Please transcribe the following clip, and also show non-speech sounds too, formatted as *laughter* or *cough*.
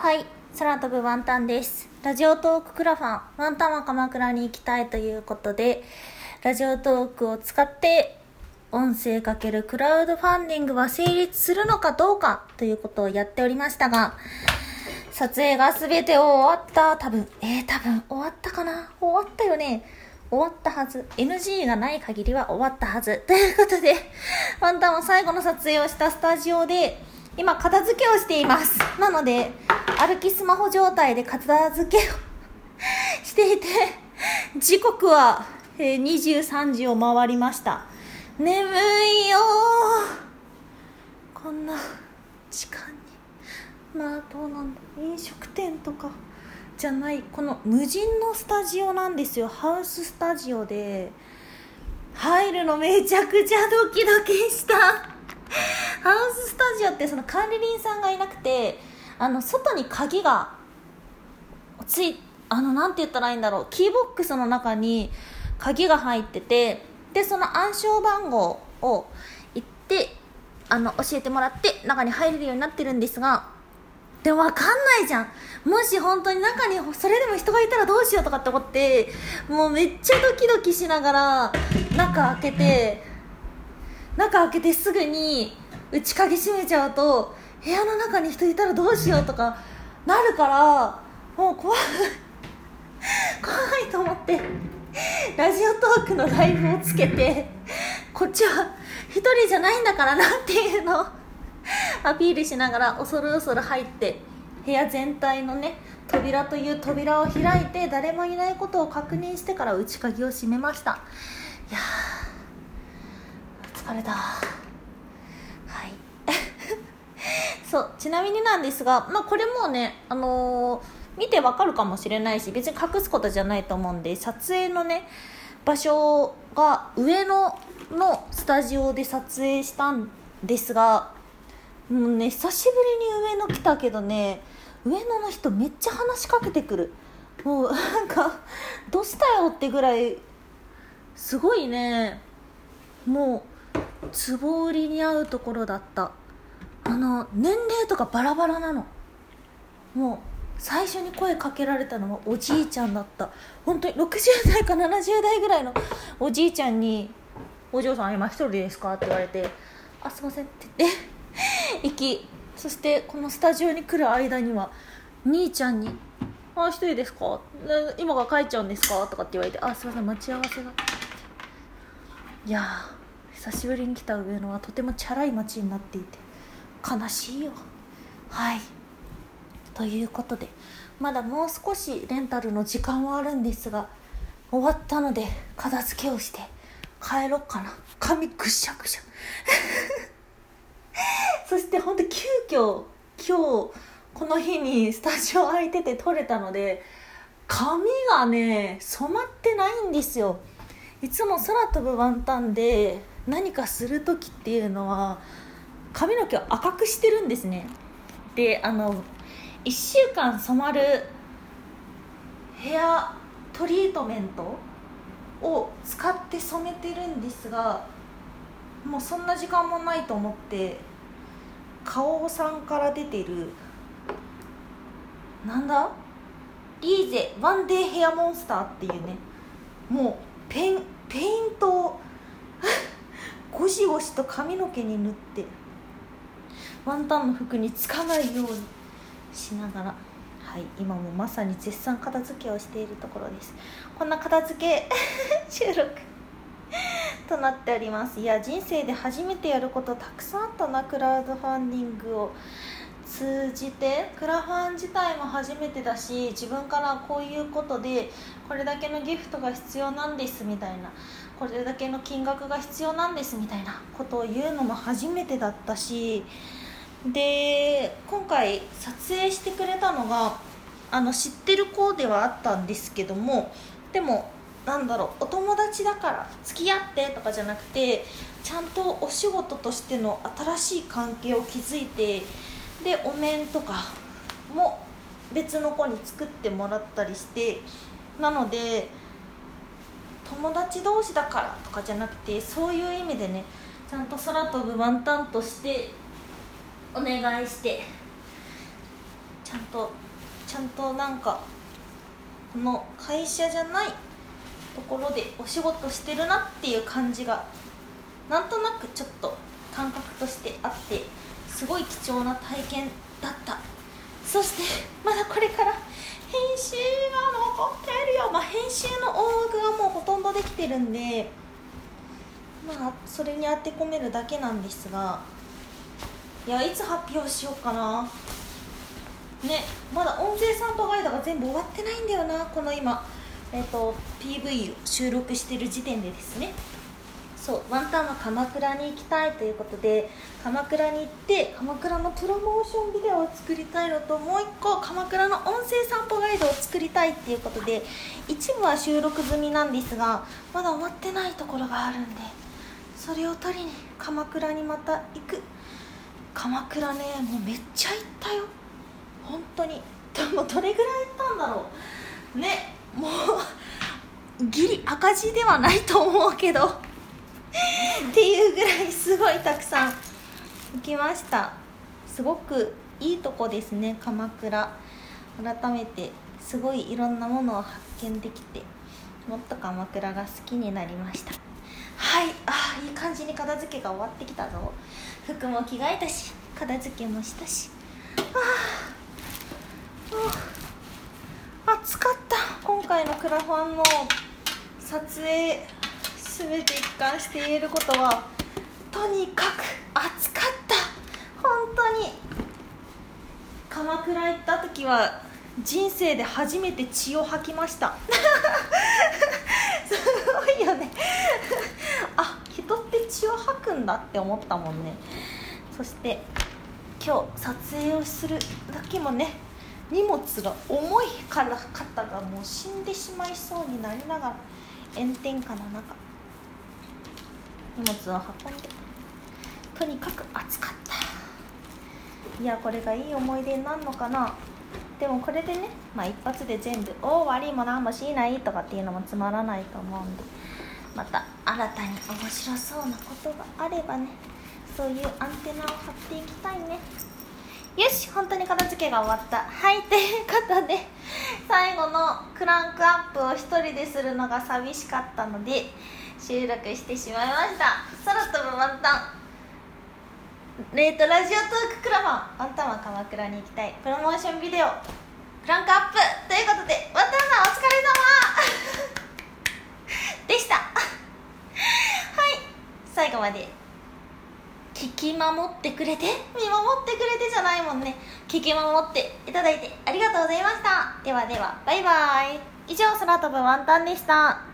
はい空飛ぶワンタンです。ラジオトーククラファンワンタンは鎌倉に行きたいということでラジオトークを使って音声かけるクラウドファンディングは成立するのかどうかということをやっておりましたが撮影が全て終わった多分えー、多分終わったかな？終わったよね？終わったはず。NG がない限りは終わったはず。ということでワンタンは最後の撮影をしたスタジオで今片付けをしています。なので歩きスマホ状態で片付けをしていて時刻は、えー、23時を回りました。眠いよこんな時間に。まあどうなんだ。飲食店とかじゃない。この無人のスタジオなんですよ。ハウススタジオで。入るのめちゃくちゃドキドキした。ハウススタジオってその管理人さんがいなくてあの外に鍵がついあのなんて言ったらいいんだろう。キーボックスの中に鍵が入っててでその暗証番号を言ってあの教えてもらって中に入れるようになってるんですがでも分かんないじゃん。もし本当に中にそれでも人がいたらどうしようとかって思ってもうめっちゃドキドキしながら中開けて中開けてすぐに内鍵閉めちゃうと部屋の中に人いたらどうしようとかなるからもう怖い怖いと思ってラジオトークのライブをつけてこっちは一人じゃないんだからなっていうのをアピールしながら恐る恐る入って部屋全体のね扉という扉を開いて誰もいないことを確認してから内鍵を閉めました。いや疲れた。*laughs* そうちなみになんですが、まあ、これもね、あのー、見てわかるかもしれないし別に隠すことじゃないと思うんで撮影のね場所が上野のスタジオで撮影したんですがもうね久しぶりに上野来たけどね上野の人めっちゃ話しかけてくる。もうなんかどうしたよってぐらいすごいねもう壺売りに合うところだった。あの年齢とかバラバラなのもう最初に声かけられたのはおじいちゃんだった本当に60代か70代ぐらいのおじいちゃんに「お嬢さん今一人ですか?」って言われて「あすいません」って言って行きそしてこのスタジオに来る間には兄ちゃんに「あ一人ですか今が帰っちゃうんですか?」とかって言われて「あすいません待ち合わせが」いや久しぶりに来た上野はとてもチャラい街になっていて悲しいよ。はい。ということでまだもう少しレンタルの時間はあるんですが終わったので片付けをして帰ろうかな。髪ぐしゃぐしゃ。*laughs* そしてほんと急遽今日この日にスタジオ空いてて撮れたので髪がね染まってないんですよ。いつも空飛ぶワンタンで何かする時っていうのは髪の毛を赤くしてるんですね。であの1週間染まるヘアトリートメントを使って染めてるんですがもうそんな時間もないと思って花王さんから出てるなんだ？リーゼワンデーヘアモンスターっていうねもうペンペイントを *laughs* ゴシゴシと髪の毛に塗ってワンタンの服につかないようにしながら。はい今もまさに絶賛片付けをしているところです。こんな片付け *laughs* 収録となっております。いや人生で初めてやることたくさんあったなクラウドファンディングを通じてクラファン自体も初めてだし自分からこういうことでこれだけのギフトが必要なんですみたいなこれだけの金額が必要なんですみたいなことを言うのも初めてだったしで今回撮影してくれたのがあの知ってる子ではあったんですけどもでもなんだろうお友達だから付き合ってとかじゃなくてちゃんとお仕事としての新しい関係を築いてでお面とかも別の子に作ってもらったりしてなので友達同士だからとかじゃなくてそういう意味でねちゃんと空飛ぶワンタンとしてお願いして。ちゃんとちゃんとなんかこの会社じゃないところでお仕事してるなっていう感じがなんとなくちょっと感覚としてあってすごい貴重な体験だった。そしてまだこれから編集が残ってるよ、まあ、編集の大枠はもうほとんどできてるんでまあそれに当て込めるだけなんですがいやいつ発表しようかな。ねまだ音声散歩ガイドが全部終わってないんだよなこの今。えっ、ー、と PV を収録してる時点でですね。そうワンタンは鎌倉に行きたいということで鎌倉に行って鎌倉のプロモーションビデオを作りたいのともう一個鎌倉の音声散歩ガイドを作りたいっていうことで一部は収録済みなんですがまだ終わってないところがあるんでそれを取りに鎌倉にまた行く。鎌倉ねもうめっちゃ行ったよ。本当に。でもどれぐらい行ったんだろう。ねもうギリ赤字ではないと思うけど。っていうぐらいすごいたくさん行きました。すごくいいとこですね鎌倉。改めてすごいいろんなものを発見できて。もっと鎌倉が好きになりました。はい。あいい感じに片付けが終わってきたぞ。服も着替えたし片付けもしたし。ああ暑かった。今回のクラファンの撮影全て一貫して言えることはとにかく暑かった。本当に。鎌倉行った時は人生で初めて血を吐きましたすごいよねあ人って血んだって思ったもんね。そして今日撮影をする時もね荷物が重いから肩がもう死んでしまいそうになりながら炎天下の中荷物を運んでとにかく暑かった。いやこれがいい思い出になるのかな。でもこれでね、まあ、一発で全部「おお悪いも何もしない」とかっていうのもつまらないと思うんで。また新たに面白そうなことがあればね。そういうアンテナを張っていきたいね。よし本当に片付けが終わった。はいということで最後のクランクアップを1人でするのが寂しかったので収録してしまいました。空飛ぶワンタン。レートラジオトーククラファンワンタンは鎌倉に行きたい。プロモーションビデオクランクアップ。ということでワンタンさんお疲れ様。でした。*laughs* はい。最後まで。聞き守ってくれて？見守ってくれてじゃないもんね。聞き守っていただいてありがとうございました。ではではバイバーイ。以上空飛ぶワンタンでした。